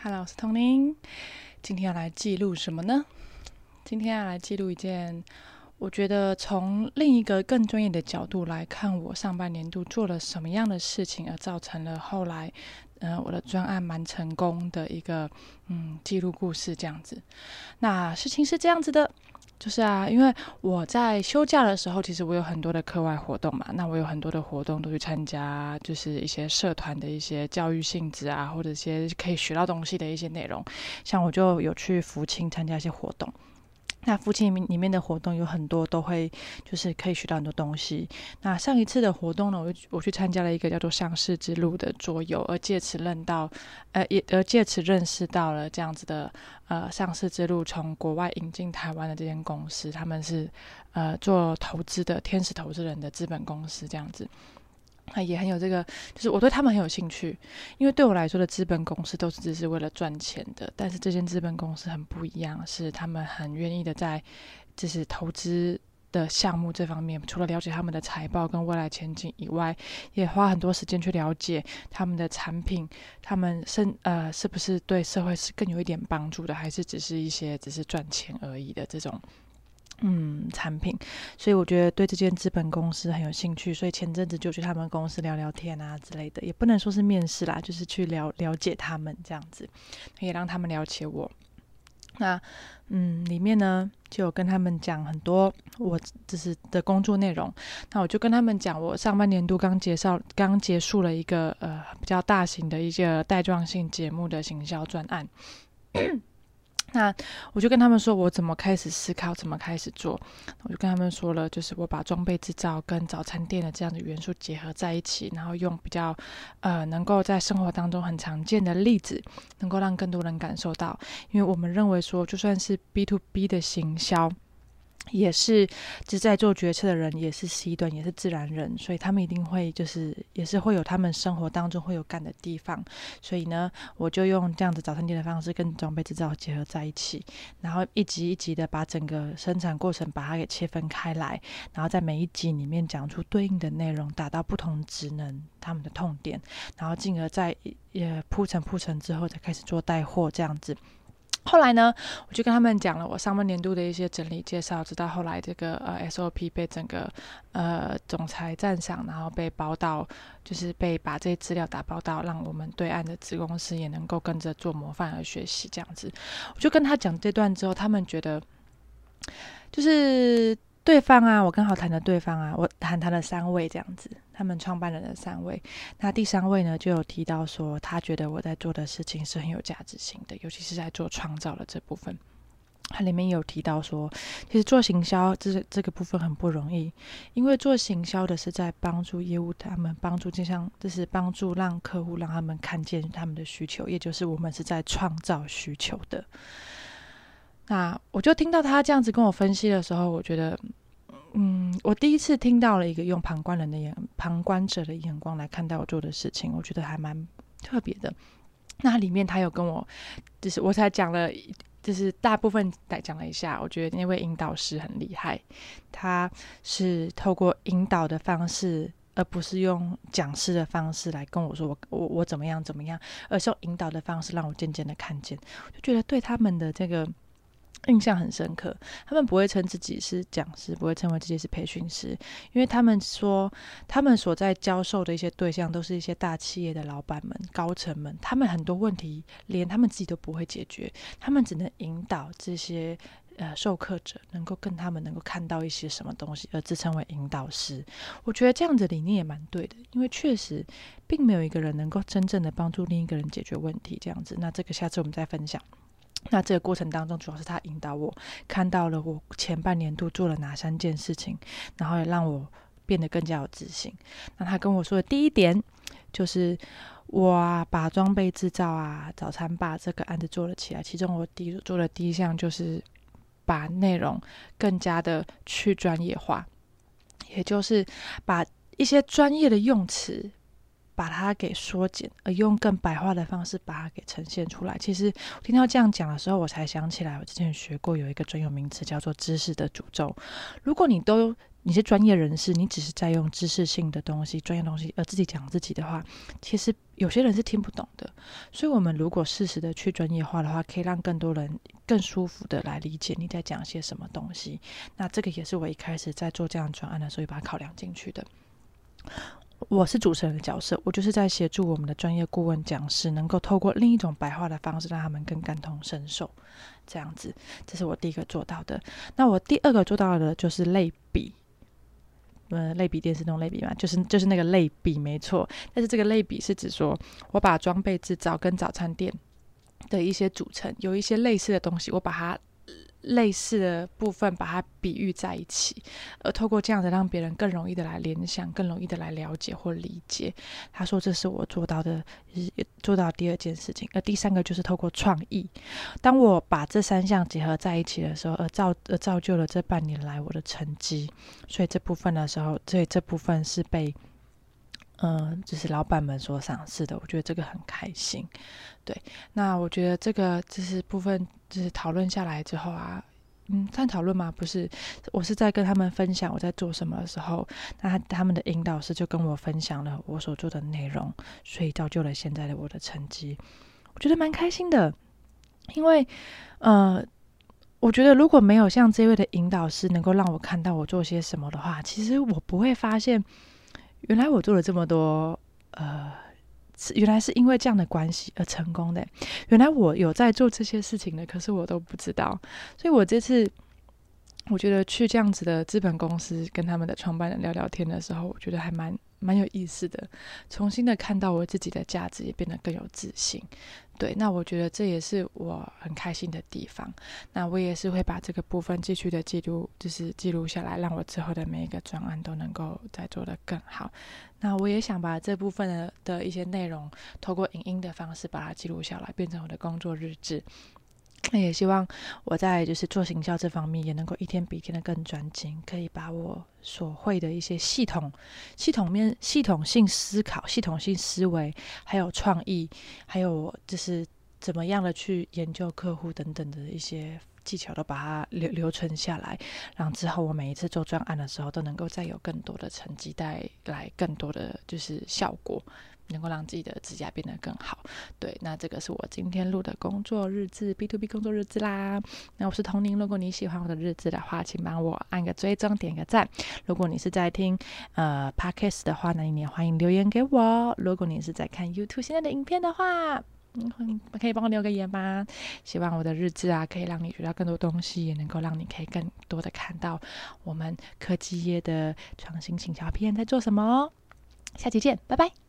Hello，我是童宁。今天要来记录什么呢？今天要来记录一件，我觉得从另一个更专业的角度来看，我上半年度做了什么样的事情，而造成了后来，呃，我的专案蛮成功的一个，嗯，记录故事这样子。那事情是这样子的。就是啊，因为我在休假的时候，其实我有很多的课外活动嘛。那我有很多的活动都去参加，就是一些社团的一些教育性质啊，或者一些可以学到东西的一些内容。像我就有去福清参加一些活动。那父亲里面的活动有很多都会，就是可以学到很多东西。那上一次的活动呢，我我去参加了一个叫做上市之路的桌游，而借此认到，呃，也而借此认识到了这样子的，呃，上市之路从国外引进台湾的这间公司，他们是呃做投资的天使投资人的资本公司这样子。那也很有这个，就是我对他们很有兴趣，因为对我来说的资本公司都是只是为了赚钱的，但是这间资本公司很不一样，是他们很愿意的在就是投资的项目这方面，除了了解他们的财报跟未来前景以外，也花很多时间去了解他们的产品，他们是呃是不是对社会是更有一点帮助的，还是只是一些只是赚钱而已的这种。嗯，产品，所以我觉得对这间资本公司很有兴趣，所以前阵子就去他们公司聊聊天啊之类的，也不能说是面试啦，就是去了了解他们这样子，也让他们了解我。那嗯，里面呢就有跟他们讲很多我就是的工作内容。那我就跟他们讲，我上半年度刚介绍刚结束了一个呃比较大型的一个带状性节目的行销专案。那我就跟他们说，我怎么开始思考，怎么开始做。我就跟他们说了，就是我把装备制造跟早餐店的这样的元素结合在一起，然后用比较呃能够在生活当中很常见的例子，能够让更多人感受到。因为我们认为说，就算是 B to B 的行销。也是，就在做决策的人也是 C 端，也是自然人，所以他们一定会就是也是会有他们生活当中会有干的地方。所以呢，我就用这样子早餐店的方式跟装备制造结合在一起，然后一集一集的把整个生产过程把它给切分开来，然后在每一集里面讲出对应的内容，打到不同职能他们的痛点，然后进而在也铺陈铺陈之后，再开始做带货这样子。后来呢，我就跟他们讲了我上半年度的一些整理介绍，直到后来这个呃 SOP 被整个呃总裁赞赏，然后被包到，就是被把这些资料打包到，让我们对岸的子公司也能够跟着做模范而学习这样子。我就跟他讲这段之后，他们觉得就是。对方啊，我刚好谈的对方啊，我谈谈了三位这样子，他们创办人的三位。那第三位呢，就有提到说，他觉得我在做的事情是很有价值性的，尤其是在做创造的这部分。它里面有提到说，其实做行销这这个部分很不容易，因为做行销的是在帮助业务，他们帮助就像就是帮助让客户让他们看见他们的需求，也就是我们是在创造需求的。那我就听到他这样子跟我分析的时候，我觉得，嗯，我第一次听到了一个用旁观人的眼、旁观者的眼光来看待我做的事情，我觉得还蛮特别的。那里面他有跟我，就是我才讲了，就是大部分来讲了一下，我觉得那位引导师很厉害，他是透过引导的方式，而不是用讲师的方式来跟我说我我我怎么样怎么样，而是用引导的方式让我渐渐的看见，就觉得对他们的这个。印象很深刻，他们不会称自己是讲师，不会称为自己是培训师，因为他们说他们所在教授的一些对象都是一些大企业的老板们、高层们，他们很多问题连他们自己都不会解决，他们只能引导这些呃授课者能够跟他们能够看到一些什么东西，而自称为引导师。我觉得这样子理念也蛮对的，因为确实并没有一个人能够真正的帮助另一个人解决问题。这样子，那这个下次我们再分享。那这个过程当中，主要是他引导我看到了我前半年度做了哪三件事情，然后也让我变得更加有自信。那他跟我说的第一点，就是我把装备制造啊、早餐吧这个案子做了起来。其中我第做的第一项就是把内容更加的去专业化，也就是把一些专业的用词。把它给缩减，而用更白话的方式把它给呈现出来。其实听到这样讲的时候，我才想起来，我之前学过有一个专有名词叫做“知识的诅咒”。如果你都你是专业人士，你只是在用知识性的东西、专业东西而自己讲自己的话，其实有些人是听不懂的。所以，我们如果适时的去专业化的话，可以让更多人更舒服的来理解你在讲些什么东西。那这个也是我一开始在做这样专案的时候，把它考量进去的。我是主持人的角色，我就是在协助我们的专业顾问讲师，能够透过另一种白话的方式，让他们更感同身受。这样子，这是我第一个做到的。那我第二个做到的就是类比，呃，类比电视那种类比嘛，就是就是那个类比，没错。但是这个类比是指说，我把装备制造跟早餐店的一些组成有一些类似的东西，我把它。类似的部分，把它比喻在一起，而透过这样子，让别人更容易的来联想，更容易的来了解或理解。他说：“这是我做到的，做到第二件事情。而第三个就是透过创意。当我把这三项结合在一起的时候，而造而造就了这半年来我的成绩。所以这部分的时候，所以这部分是被。”嗯，就是老板们所赏识的，我觉得这个很开心。对，那我觉得这个就是部分，就是讨论下来之后啊，嗯，算讨论吗？不是，我是在跟他们分享我在做什么的时候，那他们的引导师就跟我分享了我所做的内容，所以造就了现在的我的成绩。我觉得蛮开心的，因为呃，我觉得如果没有像这位的引导师能够让我看到我做些什么的话，其实我不会发现。原来我做了这么多，呃，原来是因为这样的关系而成功的。原来我有在做这些事情的，可是我都不知道。所以我这次，我觉得去这样子的资本公司跟他们的创办人聊聊天的时候，我觉得还蛮。蛮有意思的，重新的看到我自己的价值，也变得更有自信。对，那我觉得这也是我很开心的地方。那我也是会把这个部分继续的记录，就是记录下来，让我之后的每一个专案都能够再做得更好。那我也想把这部分的的一些内容，透过影音的方式把它记录下来，变成我的工作日志。那也希望我在就是做行销这方面也能够一天比一天的更专精，可以把我所会的一些系统、系统面、系统性思考、系统性思维，还有创意，还有就是怎么样的去研究客户等等的一些技巧，都把它留留存下来，让之后我每一次做专案的时候，都能够再有更多的成绩带来更多的就是效果。能够让自己的指甲变得更好，对，那这个是我今天录的工作日志，B to B 工作日志啦。那我是童宁，如果你喜欢我的日志的话，请帮我按个追踪，点个赞。如果你是在听呃 Podcast 的话呢，你也欢迎留言给我。如果你是在看 YouTube 现在的影片的话，嗯，可以帮我留个言吗？希望我的日志啊，可以让你学到更多东西，也能够让你可以更多的看到我们科技业的创新请小片在做什么。下期见，拜拜。